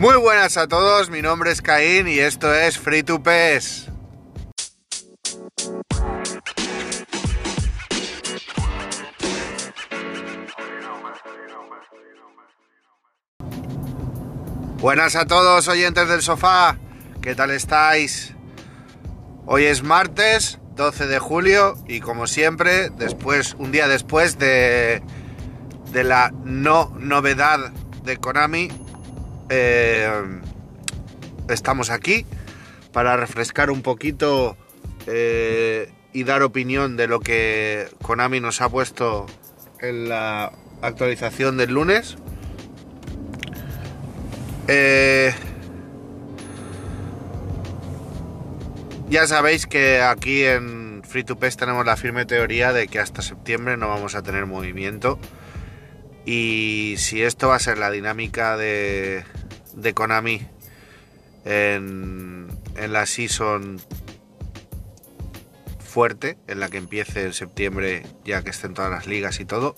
Muy buenas a todos, mi nombre es Caín y esto es Free to PES. Buenas a todos, oyentes del sofá. ¿Qué tal estáis? Hoy es martes 12 de julio y como siempre, después, un día después de, de la no novedad de Konami, eh, estamos aquí para refrescar un poquito eh, y dar opinión de lo que Konami nos ha puesto en la actualización del lunes. Eh, ya sabéis que aquí en Free to Pes tenemos la firme teoría de que hasta septiembre no vamos a tener movimiento. Y si esto va a ser la dinámica de, de Konami en, en la season fuerte, en la que empiece en septiembre, ya que estén todas las ligas y todo,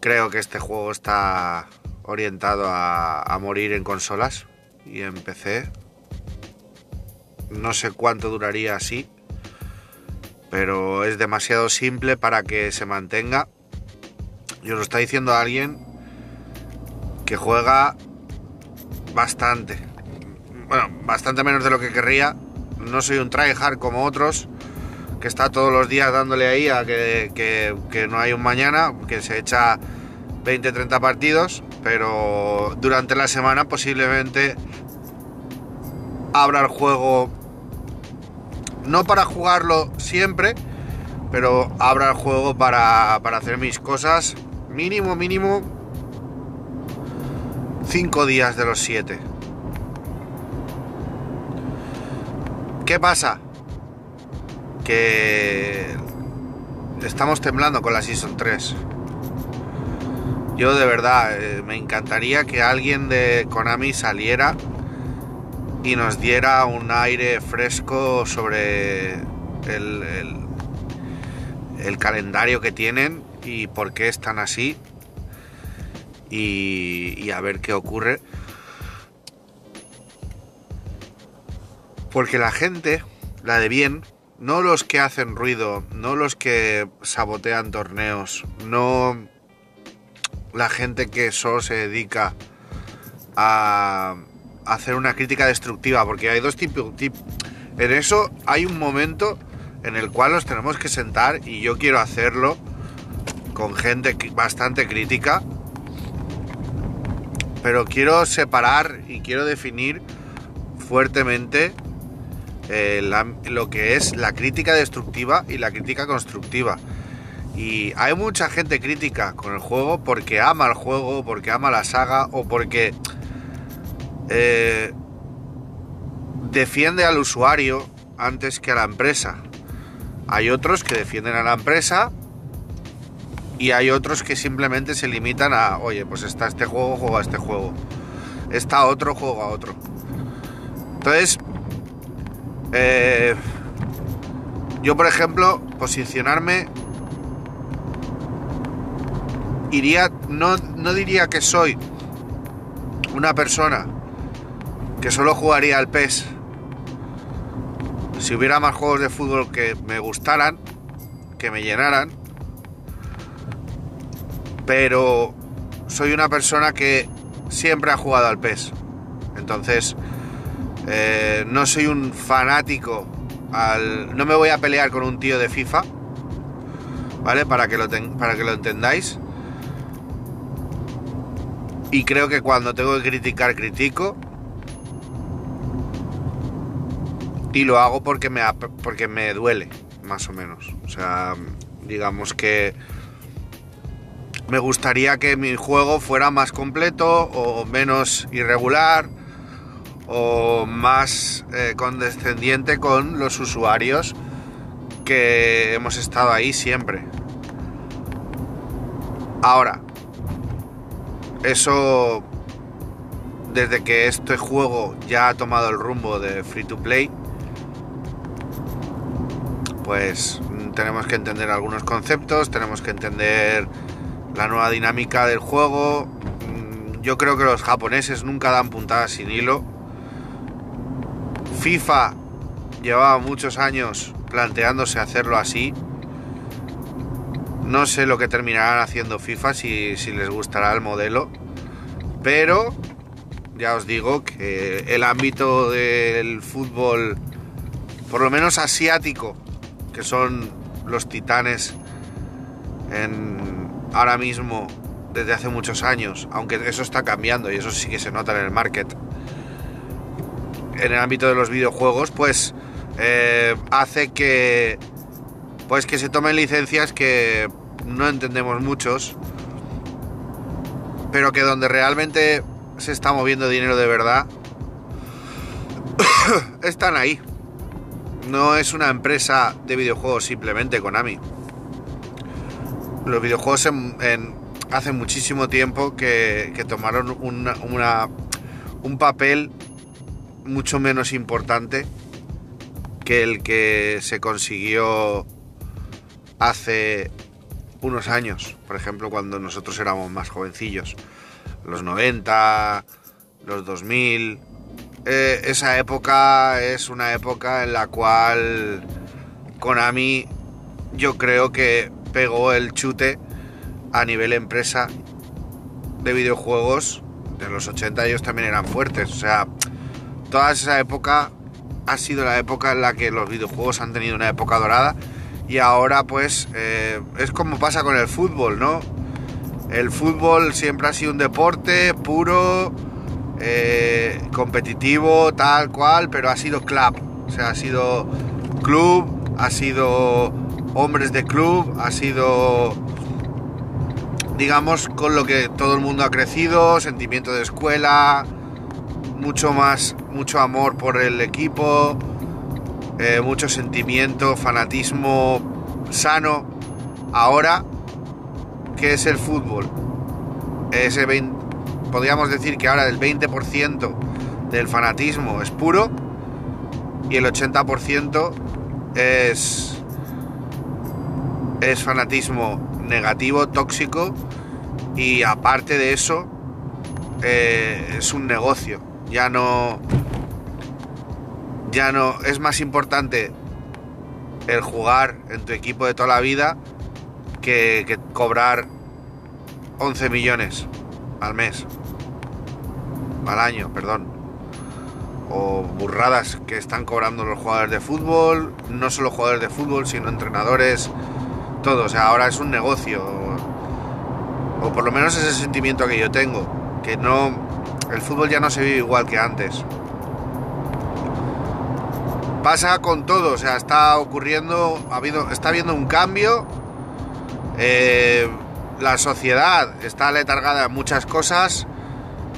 creo que este juego está orientado a, a morir en consolas y en PC. No sé cuánto duraría así, pero es demasiado simple para que se mantenga. Y os lo está diciendo alguien que juega bastante. Bueno, bastante menos de lo que querría. No soy un tryhard como otros, que está todos los días dándole ahí a que, que, que no hay un mañana, que se echa 20-30 partidos, pero durante la semana posiblemente abra el juego, no para jugarlo siempre, pero abra el juego para, para hacer mis cosas, mínimo, mínimo, 5 días de los 7. ¿Qué pasa? Que estamos temblando con la Season 3. Yo de verdad eh, me encantaría que alguien de Konami saliera y nos diera un aire fresco sobre el, el, el calendario que tienen y por qué están así y, y, a ver qué ocurre. Porque la gente, la de bien, no los que hacen ruido, no los que sabotean torneos, no la gente que solo se dedica a hacer una crítica destructiva, porque hay dos tipos. Tip, en eso hay un momento en el cual nos tenemos que sentar y yo quiero hacerlo con gente bastante crítica, pero quiero separar y quiero definir fuertemente eh, lo que es la crítica destructiva y la crítica constructiva. Y hay mucha gente crítica con el juego porque ama el juego, porque ama la saga o porque eh, defiende al usuario antes que a la empresa. Hay otros que defienden a la empresa y hay otros que simplemente se limitan a, oye, pues está este juego, juego a este juego. Está otro, juego a otro. Entonces, eh, yo por ejemplo, posicionarme iría, no, no diría que soy una persona que solo jugaría al PES si hubiera más juegos de fútbol que me gustaran, que me llenaran, pero soy una persona que siempre ha jugado al PES. Entonces, eh, no soy un fanático al... No me voy a pelear con un tío de FIFA, ¿vale? Para que lo, para que lo entendáis. Y creo que cuando tengo que criticar, critico. Y lo hago porque me, porque me duele, más o menos. O sea, digamos que me gustaría que mi juego fuera más completo o menos irregular o más eh, condescendiente con los usuarios que hemos estado ahí siempre. Ahora, eso desde que este juego ya ha tomado el rumbo de free to play, pues tenemos que entender algunos conceptos, tenemos que entender la nueva dinámica del juego. yo creo que los japoneses nunca dan puntadas sin hilo. FIFA llevaba muchos años planteándose hacerlo así. No sé lo que terminarán haciendo FIFA, si, si les gustará el modelo. Pero ya os digo que el ámbito del fútbol, por lo menos asiático, que son los titanes en, ahora mismo desde hace muchos años, aunque eso está cambiando y eso sí que se nota en el market. En el ámbito de los videojuegos, pues eh, hace que pues que se tomen licencias que no entendemos muchos, pero que donde realmente se está moviendo dinero de verdad están ahí. No es una empresa de videojuegos simplemente Konami. Los videojuegos hace muchísimo tiempo que, tomaron un papel mucho menos importante que el que se consiguió hace unos años, por ejemplo, cuando nosotros éramos más jovencillos, los 90, los 2000. Eh, esa época es una época en la cual Konami yo creo que pegó el chute a nivel empresa de videojuegos. De los 80 ellos también eran fuertes. O sea, toda esa época ha sido la época en la que los videojuegos han tenido una época dorada. Y ahora pues eh, es como pasa con el fútbol, ¿no? El fútbol siempre ha sido un deporte puro, eh, competitivo, tal cual, pero ha sido club. O sea, ha sido club, ha sido hombres de club, ha sido digamos, con lo que todo el mundo ha crecido, sentimiento de escuela, mucho más, mucho amor por el equipo, eh, mucho sentimiento, fanatismo sano. Ahora, ¿qué es el fútbol? Ese podríamos decir que ahora el 20% del fanatismo es puro y el 80% es, es fanatismo negativo, tóxico y aparte de eso eh, es un negocio. Ya no, ya no es más importante el jugar en tu equipo de toda la vida que, que cobrar 11 millones al mes, al año, perdón. O burradas que están cobrando los jugadores de fútbol, no solo jugadores de fútbol, sino entrenadores, todo. O sea, ahora es un negocio. O por lo menos ese sentimiento que yo tengo. Que no. El fútbol ya no se vive igual que antes. Pasa con todo, o sea, está ocurriendo, ha habido, está habiendo un cambio. Eh, la sociedad está letargada en muchas cosas.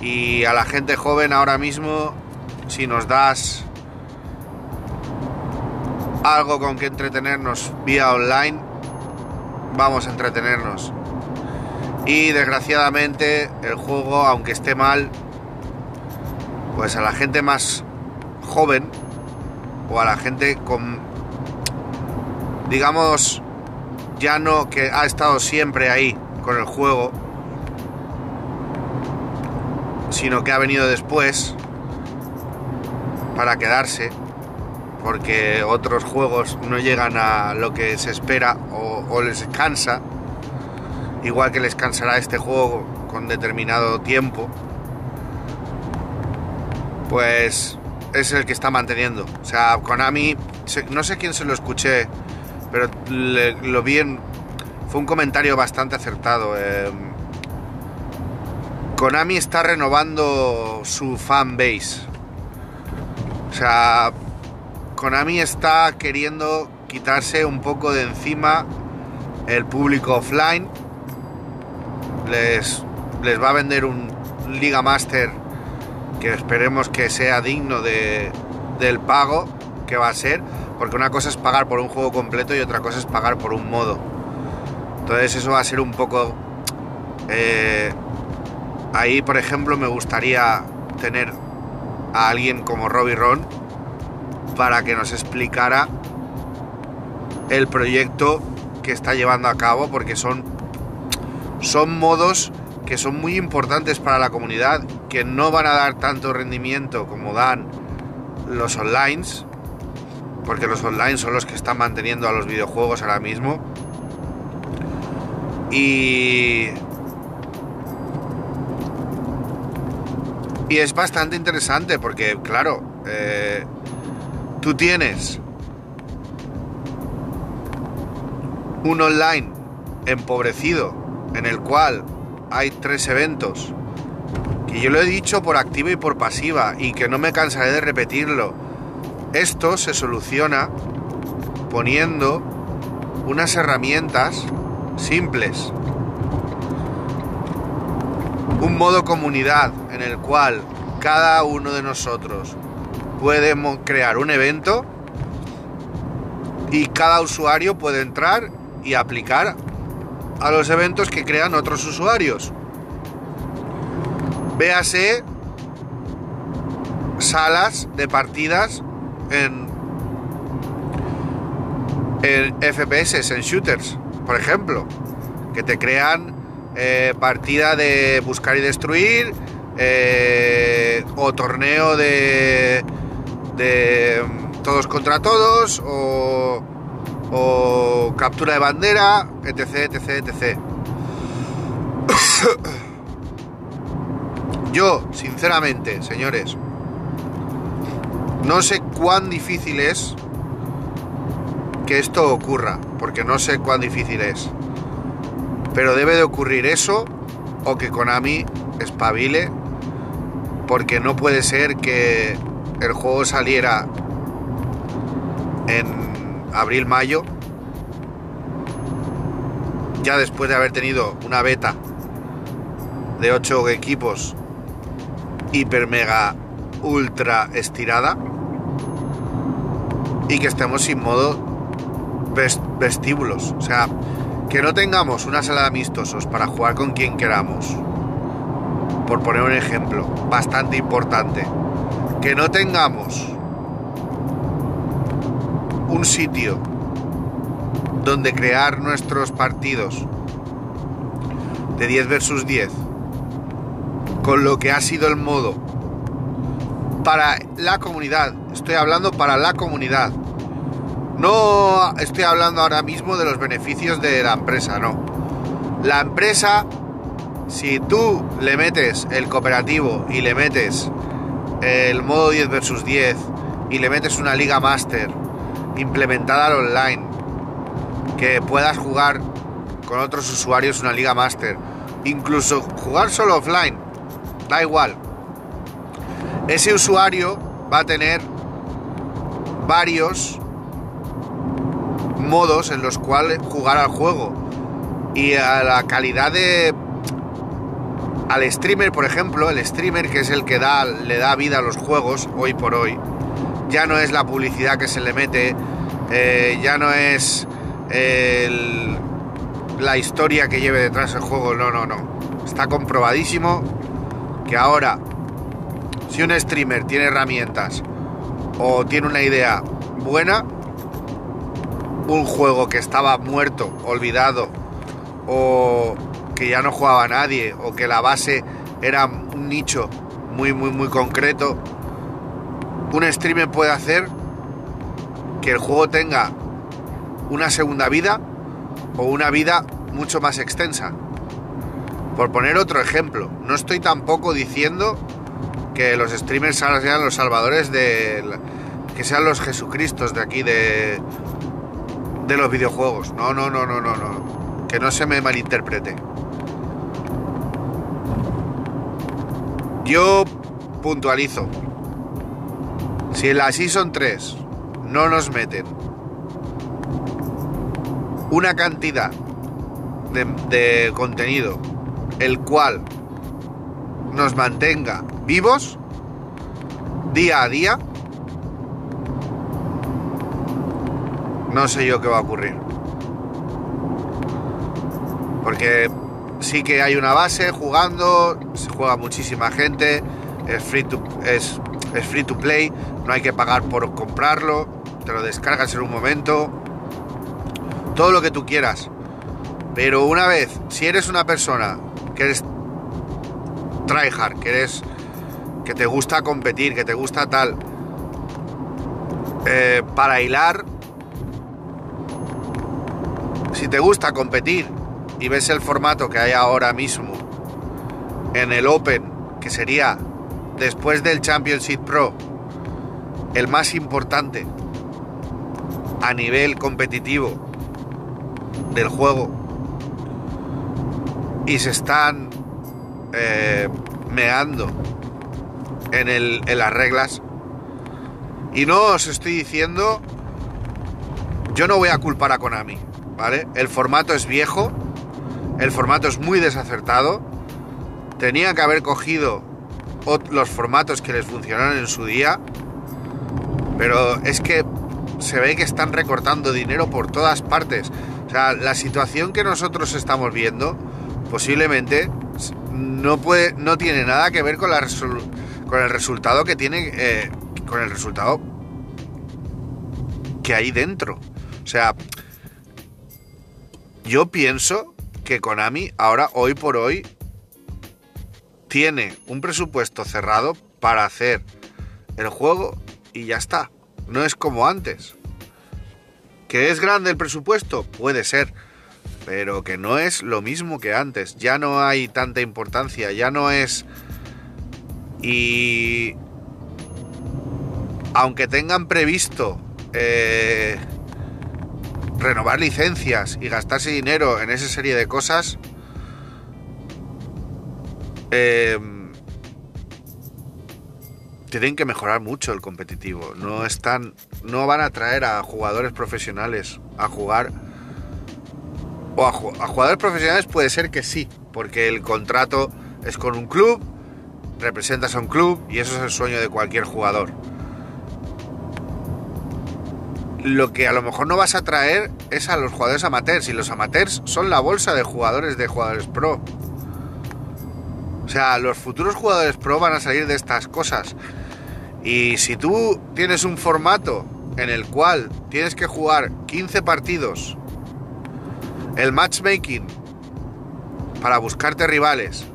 Y a la gente joven ahora mismo, si nos das algo con que entretenernos vía online, vamos a entretenernos. Y desgraciadamente el juego, aunque esté mal, pues a la gente más joven o a la gente con, digamos, ya no que ha estado siempre ahí con el juego, sino que ha venido después para quedarse porque otros juegos no llegan a lo que se espera o, les cansa, igual que les cansará este juego con determinado tiempo, pues es el que está manteniendo. O sea, Konami, no sé quién se lo escuché, pero lo vi Fue un comentario bastante acertado. Eh, Konami está renovando su fan base. O sea, Konami está queriendo quitarse un poco de encima el público offline. Les, les va a vender un Liga Master que esperemos que sea digno de, del pago que va a ser. Porque una cosa es pagar por un juego completo y otra cosa es pagar por un modo. Entonces eso va a ser un poco... Eh, ahí, por ejemplo, me gustaría tener a alguien como Robbie Ron para que nos explicara el proyecto que está llevando a cabo, porque son, son modos que son muy importantes para la comunidad, que no van a dar tanto rendimiento como dan los online, porque los online son los que están manteniendo a los videojuegos ahora mismo. Y... Y es bastante interesante porque, claro, eh, tú tienes un online empobrecido en el cual hay tres eventos que yo lo he dicho por activa y por pasiva y que no me cansaré de repetirlo. Esto se soluciona poniendo unas herramientas simples. Un modo comunidad en el cual cada uno de nosotros puede crear un evento y cada usuario puede entrar y aplicar a los eventos que crean otros usuarios. Véase salas de partidas en, en FPS, en shooters, por ejemplo, que te crean eh, partida de buscar y destruir eh, o torneo de, de todos contra todos o o captura de bandera, etc, etc, etc. Yo, sinceramente, señores, no sé cuán difícil es que esto ocurra, porque no sé cuán difícil es. Pero debe de ocurrir eso o que Konami espabile, porque no puede ser que el juego saliera en abril-mayo, ya después de haber tenido una beta de 8 equipos hiper mega ultra estirada y que estemos sin modo vestíbulos. O sea, que no tengamos una sala de amistosos para jugar con quien queramos. Por poner un ejemplo bastante importante. Que no tengamos un sitio donde crear nuestros partidos de 10 versus 10 con lo que ha sido el modo para la comunidad. Estoy hablando para la comunidad. No estoy hablando ahora mismo de los beneficios de la empresa, no. La empresa, si tú le metes el cooperativo y le metes el modo 10 versus 10 y le metes una liga máster implementada al online, que puedas jugar con otros usuarios una liga master, incluso jugar solo offline, da igual. Ese usuario va a tener varios modos en los cuales jugar al juego y a la calidad de al streamer, por ejemplo, el streamer que es el que da, le da vida a los juegos hoy por hoy, ya no es la publicidad que se le mete, eh, ya no es la historia que lleve detrás el juego, no, no, no. Está comprobadísimo que ahora, si un streamer tiene herramientas o tiene una idea buena, un juego que estaba muerto, olvidado, o que ya no jugaba nadie, o que la base era un nicho muy, muy, muy concreto, un streamer puede hacer que el juego tenga una segunda vida o una vida mucho más extensa. Por poner otro ejemplo, no estoy tampoco diciendo que los streamers sean los salvadores de... que sean los Jesucristos de aquí de, de los videojuegos. No, no, no, no, no, no. Que no se me malinterprete. Yo puntualizo. Si en la Season 3 no nos meten una cantidad de, contenido el cual nos mantenga vivos día a día, no sé yo qué va a ocurrir. Porque sí que hay una base jugando, se juega muchísima gente, es free to, es free to play, no hay que pagar por comprarlo, te lo descargas en un momento, todo lo que tú quieras. Pero una vez, si eres una persona que tryhard, que eres que te gusta competir, que te gusta tal. Eh, para hilar, si te gusta competir y ves el formato que hay ahora mismo en el Open, que sería después del Championship Pro, el más importante a nivel competitivo del juego, y se están eh, meando en, el, en las reglas, y no os estoy diciendo, yo no voy a culpar a Konami, ¿vale? El formato es viejo, el formato es muy desacertado, tenían que haber cogido los formatos que les funcionaron en su día, pero es que se ve que están recortando dinero por todas partes. O sea, la situación que nosotros estamos viendo posiblemente no puede, no tiene nada que ver con, la con el resultado que tiene, eh, con el resultado que hay dentro. O sea, yo pienso que Konami ahora, hoy por hoy, tiene un presupuesto cerrado para hacer el juego y ya está. No es como antes. ¿Que es grande el presupuesto? Puede ser. Pero que no es lo mismo que antes. Ya no hay tanta importancia. Ya no es... Y... Aunque tengan previsto eh, renovar licencias y gastarse dinero en esa serie de cosas, eh, tienen que mejorar mucho el competitivo. No están, no van a traer a jugadores profesionales a jugar. O a, a, jugadores profesionales puede ser que sí, porque el contrato es con un club, representas a un club y eso es el sueño de cualquier jugador. Lo que a lo mejor no vas a traer es a los jugadores amateurs y los amateurs son la bolsa de jugadores de jugadores pro. O sea, los futuros jugadores pro van a salir de estas cosas. Y si tú tienes un formato en el cual tienes que jugar 15 partidos, el matchmaking para buscarte rivales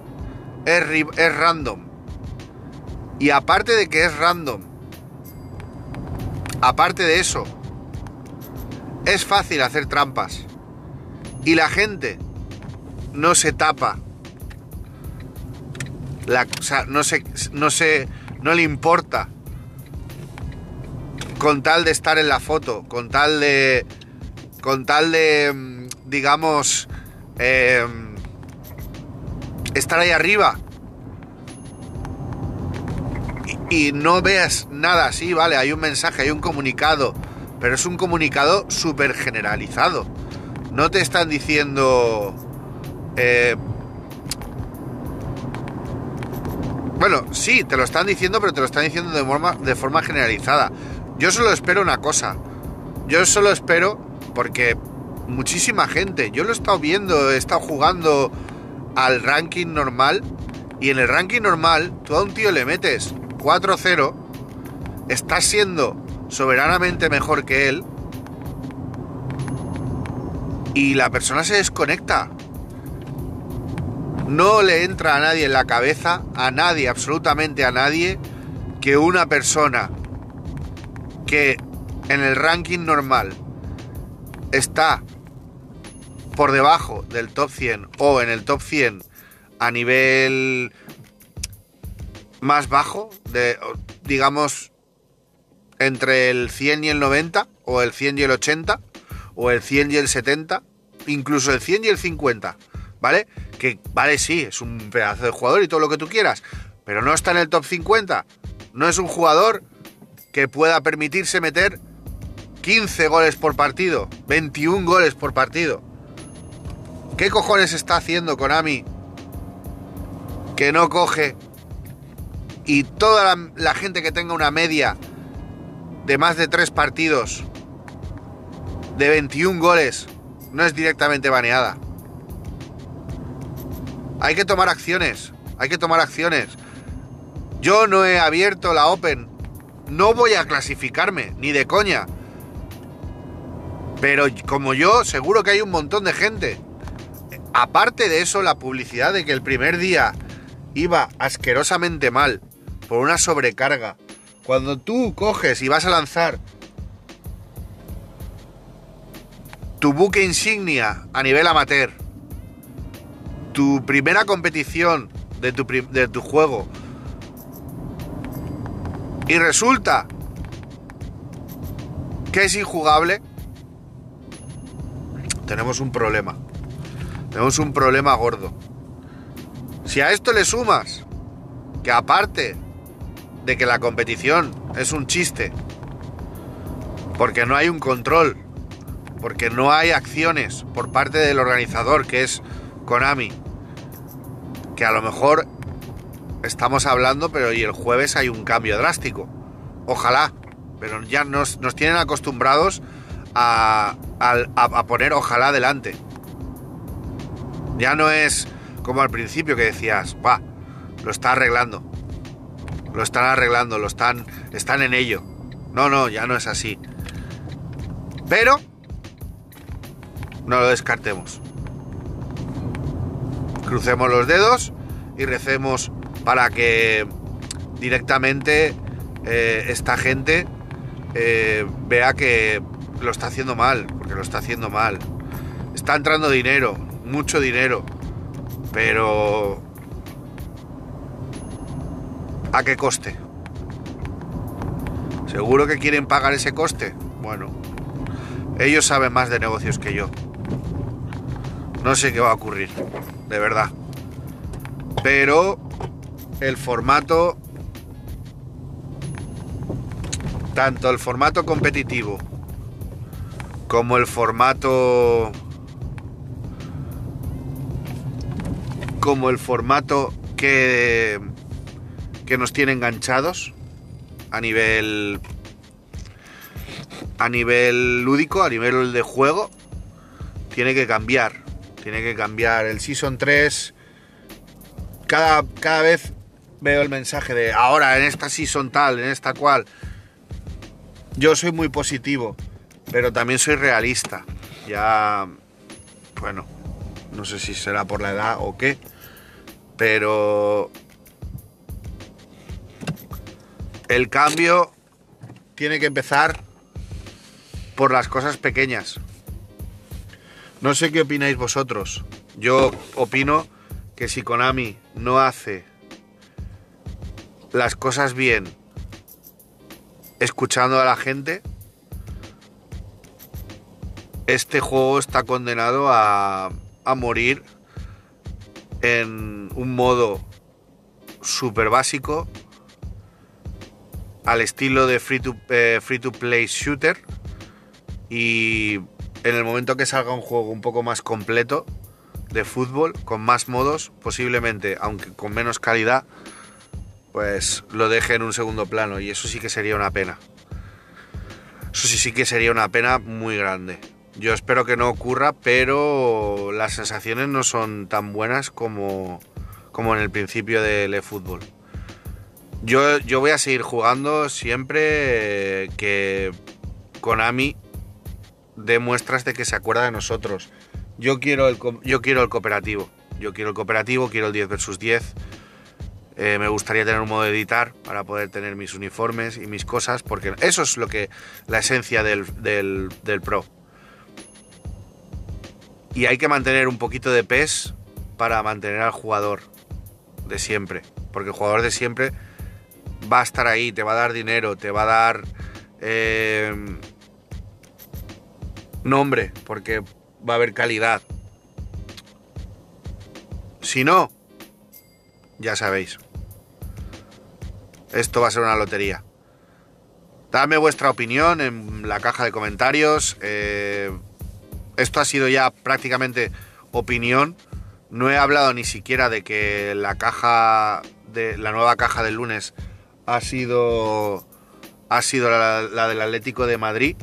es, es random. Y aparte de que es random, aparte de eso, es fácil hacer trampas. Y la gente no se tapa la, o sea, no se, no se, no le importa con tal de estar en la foto, con tal de, con tal de, mm, digamos, eh, estar ahí arriba y, y, no veas nada así, vale, hay un mensaje, hay un comunicado, pero es un comunicado súper generalizado. No te están diciendo, eh, Bueno, sí, te lo están diciendo, pero te lo están diciendo de forma, de forma generalizada. Yo solo espero una cosa. Yo solo espero porque muchísima gente, yo lo he estado viendo, he estado jugando al ranking normal y en el ranking normal tú a un tío le metes 4-0, estás siendo soberanamente mejor que él y la persona se desconecta. No le entra a nadie en la cabeza, a nadie, absolutamente a nadie, que una persona que en el ranking normal está por debajo del top 100 o en el top 100 a nivel más bajo, de, digamos entre el 100 y el 90, o el 100 y el 80, o el 100 y el 70, incluso el 100 y el 50, ¿vale? que vale, sí, es un pedazo de jugador y todo lo que tú quieras, pero no está en el top 50. No es un jugador que pueda permitirse meter 15 goles por partido, 21 goles por partido. ¿Qué cojones está haciendo Konami que no coge y toda la, la, gente que tenga una media de más de 3 partidos de 21 goles no es directamente baneada? Hay que tomar acciones, hay que tomar acciones. Yo no he abierto la Open, no voy a clasificarme, ni de coña. Pero como yo, seguro que hay un montón de gente. Aparte de eso, la publicidad de que el primer día iba asquerosamente mal por una sobrecarga. Cuando tú coges y vas a lanzar tu buque insignia a nivel amateur, tu primera competición de tu, de tu juego, y resulta que es injugable, tenemos un problema. Tenemos un problema gordo. Si a esto le sumas que aparte de que la competición es un chiste, porque no hay un control, porque no hay acciones por parte del organizador, que es Konami, que a lo mejor estamos hablando, pero y el jueves hay un cambio drástico. Ojalá, pero ya nos, tienen acostumbrados a, a, poner ojalá delante. Ya no es como al principio que decías, va, lo está arreglando. Lo están arreglando, lo están, están en ello. No, no, ya no es así. Pero no lo descartemos. Crucemos los dedos y recemos para que directamente eh, esta gente eh, vea que lo está haciendo mal, porque lo está haciendo mal. Está entrando dinero, mucho dinero, pero ¿a qué coste? ¿Seguro que quieren pagar ese coste? Bueno, ellos saben más de negocios que yo. No sé qué va a ocurrir, de verdad. Pero el formato, tanto el formato competitivo como el formato como el formato que que nos tiene enganchados a nivel a nivel lúdico, a nivel de juego, tiene que cambiar. Tiene que cambiar el Season 3. Cada, cada vez veo el mensaje de ahora en esta season tal, en esta cual. Yo soy muy positivo, pero también soy realista. Ya, bueno, no sé si será por la edad o qué, pero el cambio tiene que empezar por las cosas pequeñas. No sé qué opináis vosotros. Yo opino que si Konami no hace las cosas bien escuchando a la gente, este juego está condenado a, a morir en un modo súper básico al estilo de free to, eh, free to play shooter y en el momento que salga un juego un poco más completo de fútbol con más modos posiblemente aunque con menos calidad pues lo deje en un segundo plano y eso sí que sería una pena. Eso sí, sí que sería una pena muy grande. Yo espero que no ocurra, pero las sensaciones no son tan buenas como, como en el principio del eFootball. Yo, yo voy a seguir jugando siempre que Konami dé muestras de que se acuerda de nosotros. Yo quiero el, yo quiero el cooperativo. Yo quiero el cooperativo, quiero el 10 versus 10 eh, me gustaría tener un modo de editar para poder tener mis uniformes y mis cosas, porque eso es lo que la esencia del, del, Pro. Y hay que mantener un poquito de PES para mantener al jugador de siempre, porque el jugador de siempre va a estar ahí, te va a dar dinero, te va a dar eh, nombre, porque va a haber calidad. Si no, ya sabéis. Esto va a ser una lotería. Dame vuestra opinión en la caja de comentarios. Eh, esto ha sido ya prácticamente opinión. No he hablado ni siquiera de que la caja de la nueva caja del lunes ha sido ha sido la, del Atlético de Madrid,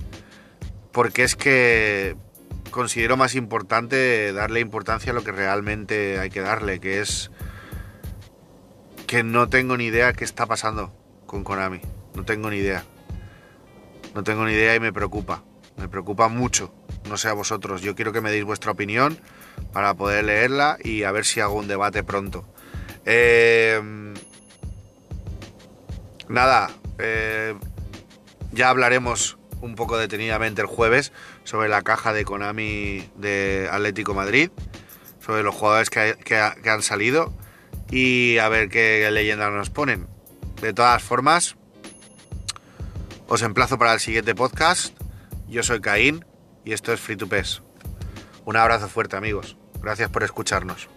porque es que considero más importante darle importancia a lo que realmente hay que darle, que es que no tengo ni idea qué está pasando con Konami. No tengo ni idea. No tengo ni idea y me preocupa. Me preocupa mucho. No sé a vosotros. Yo quiero que me deis vuestra opinión para poder leerla y a ver si hago un debate pronto. Eh, nada, eh, ya hablaremos un poco detenidamente el jueves sobre la caja de Konami de Atlético Madrid, sobre los jugadores que, han salido y a ver qué leyendas nos ponen. De todas formas, os emplazo para el siguiente podcast. Yo soy Caín y esto es Free to Pes. Un abrazo fuerte amigos. Gracias por escucharnos.